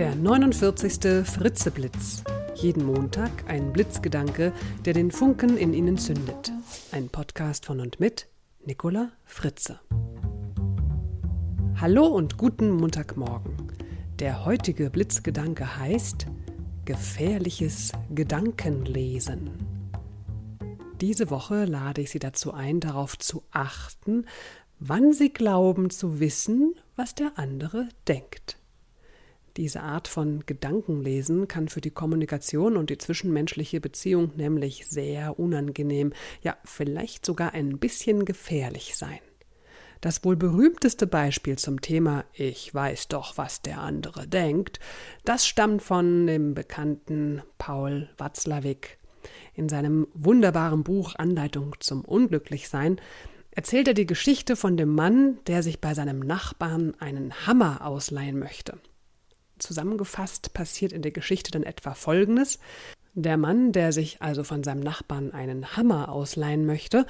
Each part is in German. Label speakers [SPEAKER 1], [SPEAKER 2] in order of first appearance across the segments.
[SPEAKER 1] Der 49. Fritzeblitz. Jeden Montag ein Blitzgedanke, der den Funken in Ihnen zündet. Ein Podcast von und mit Nicola Fritze. Hallo und guten Montagmorgen. Der heutige Blitzgedanke heißt Gefährliches Gedankenlesen. Diese Woche lade ich Sie dazu ein, darauf zu achten, wann Sie glauben zu wissen, was der andere denkt. Diese Art von Gedankenlesen kann für die Kommunikation und die zwischenmenschliche Beziehung nämlich sehr unangenehm, ja vielleicht sogar ein bisschen gefährlich sein. Das wohl berühmteste Beispiel zum Thema Ich weiß doch, was der andere denkt, das stammt von dem bekannten Paul Watzlawick. In seinem wunderbaren Buch Anleitung zum Unglücklichsein erzählt er die Geschichte von dem Mann, der sich bei seinem Nachbarn einen Hammer ausleihen möchte. Zusammengefasst passiert in der Geschichte dann etwa Folgendes. Der Mann, der sich also von seinem Nachbarn einen Hammer ausleihen möchte,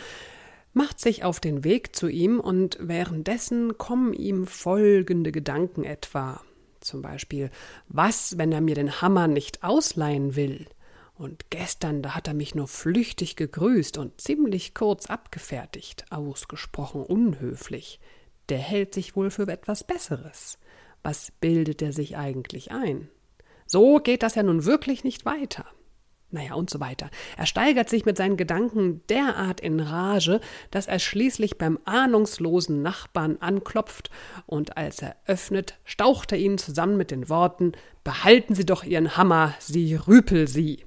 [SPEAKER 1] macht sich auf den Weg zu ihm und währenddessen kommen ihm folgende Gedanken etwa. Zum Beispiel, was, wenn er mir den Hammer nicht ausleihen will? Und gestern, da hat er mich nur flüchtig gegrüßt und ziemlich kurz abgefertigt, ausgesprochen unhöflich. Der hält sich wohl für etwas Besseres. Was bildet er sich eigentlich ein? So geht das ja nun wirklich nicht weiter. Naja, und so weiter. Er steigert sich mit seinen Gedanken derart in Rage, dass er schließlich beim ahnungslosen Nachbarn anklopft, und als er öffnet, staucht er ihn zusammen mit den Worten Behalten Sie doch Ihren Hammer, Sie rüpel Sie.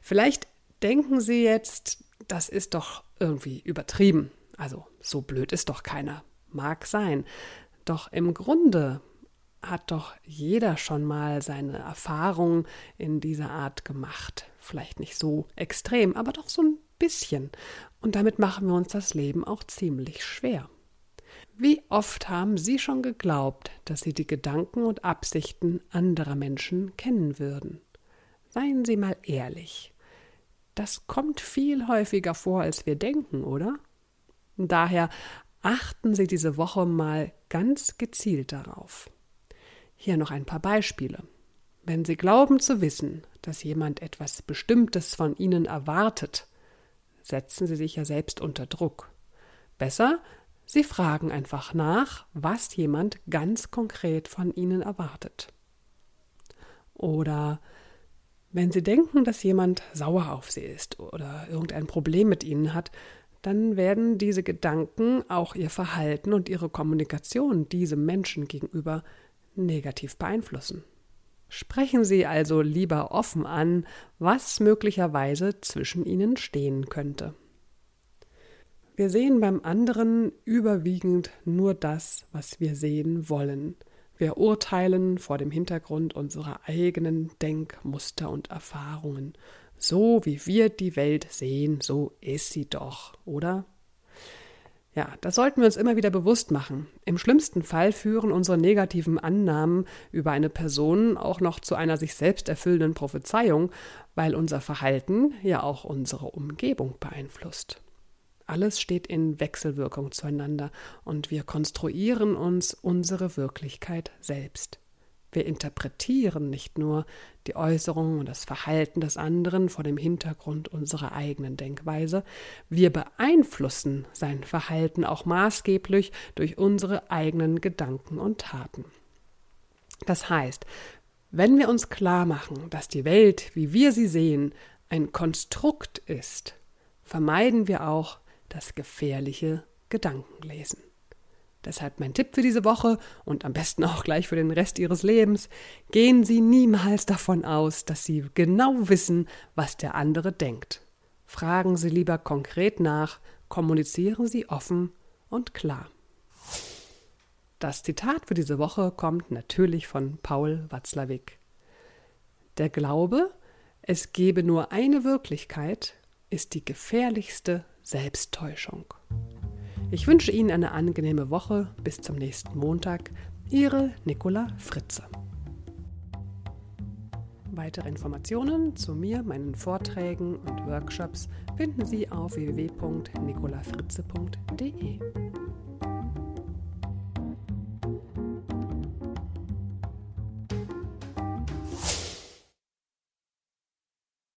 [SPEAKER 1] Vielleicht denken Sie jetzt, das ist doch irgendwie übertrieben. Also, so blöd ist doch keiner. Mag sein. Doch im Grunde hat doch jeder schon mal seine Erfahrungen in dieser Art gemacht. Vielleicht nicht so extrem, aber doch so ein bisschen. Und damit machen wir uns das Leben auch ziemlich schwer. Wie oft haben Sie schon geglaubt, dass Sie die Gedanken und Absichten anderer Menschen kennen würden? Seien Sie mal ehrlich. Das kommt viel häufiger vor, als wir denken, oder? Daher achten Sie diese Woche mal ganz gezielt darauf. Hier noch ein paar Beispiele. Wenn Sie glauben zu wissen, dass jemand etwas Bestimmtes von Ihnen erwartet, setzen Sie sich ja selbst unter Druck. Besser, Sie fragen einfach nach, was jemand ganz konkret von Ihnen erwartet. Oder wenn Sie denken, dass jemand sauer auf Sie ist oder irgendein Problem mit Ihnen hat, dann werden diese Gedanken auch ihr Verhalten und ihre Kommunikation diesem Menschen gegenüber negativ beeinflussen. Sprechen Sie also lieber offen an, was möglicherweise zwischen Ihnen stehen könnte. Wir sehen beim anderen überwiegend nur das, was wir sehen wollen. Wir urteilen vor dem Hintergrund unserer eigenen Denkmuster und Erfahrungen so wie wir die Welt sehen, so ist sie doch, oder? Ja, das sollten wir uns immer wieder bewusst machen. Im schlimmsten Fall führen unsere negativen Annahmen über eine Person auch noch zu einer sich selbst erfüllenden Prophezeiung, weil unser Verhalten ja auch unsere Umgebung beeinflusst. Alles steht in Wechselwirkung zueinander und wir konstruieren uns unsere Wirklichkeit selbst. Wir interpretieren nicht nur die Äußerungen und das Verhalten des anderen vor dem Hintergrund unserer eigenen Denkweise, wir beeinflussen sein Verhalten auch maßgeblich durch unsere eigenen Gedanken und Taten. Das heißt, wenn wir uns klar machen, dass die Welt, wie wir sie sehen, ein Konstrukt ist, vermeiden wir auch das gefährliche Gedankenlesen. Deshalb mein Tipp für diese Woche und am besten auch gleich für den Rest Ihres Lebens. Gehen Sie niemals davon aus, dass Sie genau wissen, was der andere denkt. Fragen Sie lieber konkret nach, kommunizieren Sie offen und klar. Das Zitat für diese Woche kommt natürlich von Paul Watzlawick. Der Glaube, es gebe nur eine Wirklichkeit, ist die gefährlichste Selbsttäuschung. Ich wünsche Ihnen eine angenehme Woche. Bis zum nächsten Montag. Ihre Nicola Fritze. Weitere Informationen zu mir, meinen Vorträgen und Workshops finden Sie auf www.nicolafritze.de.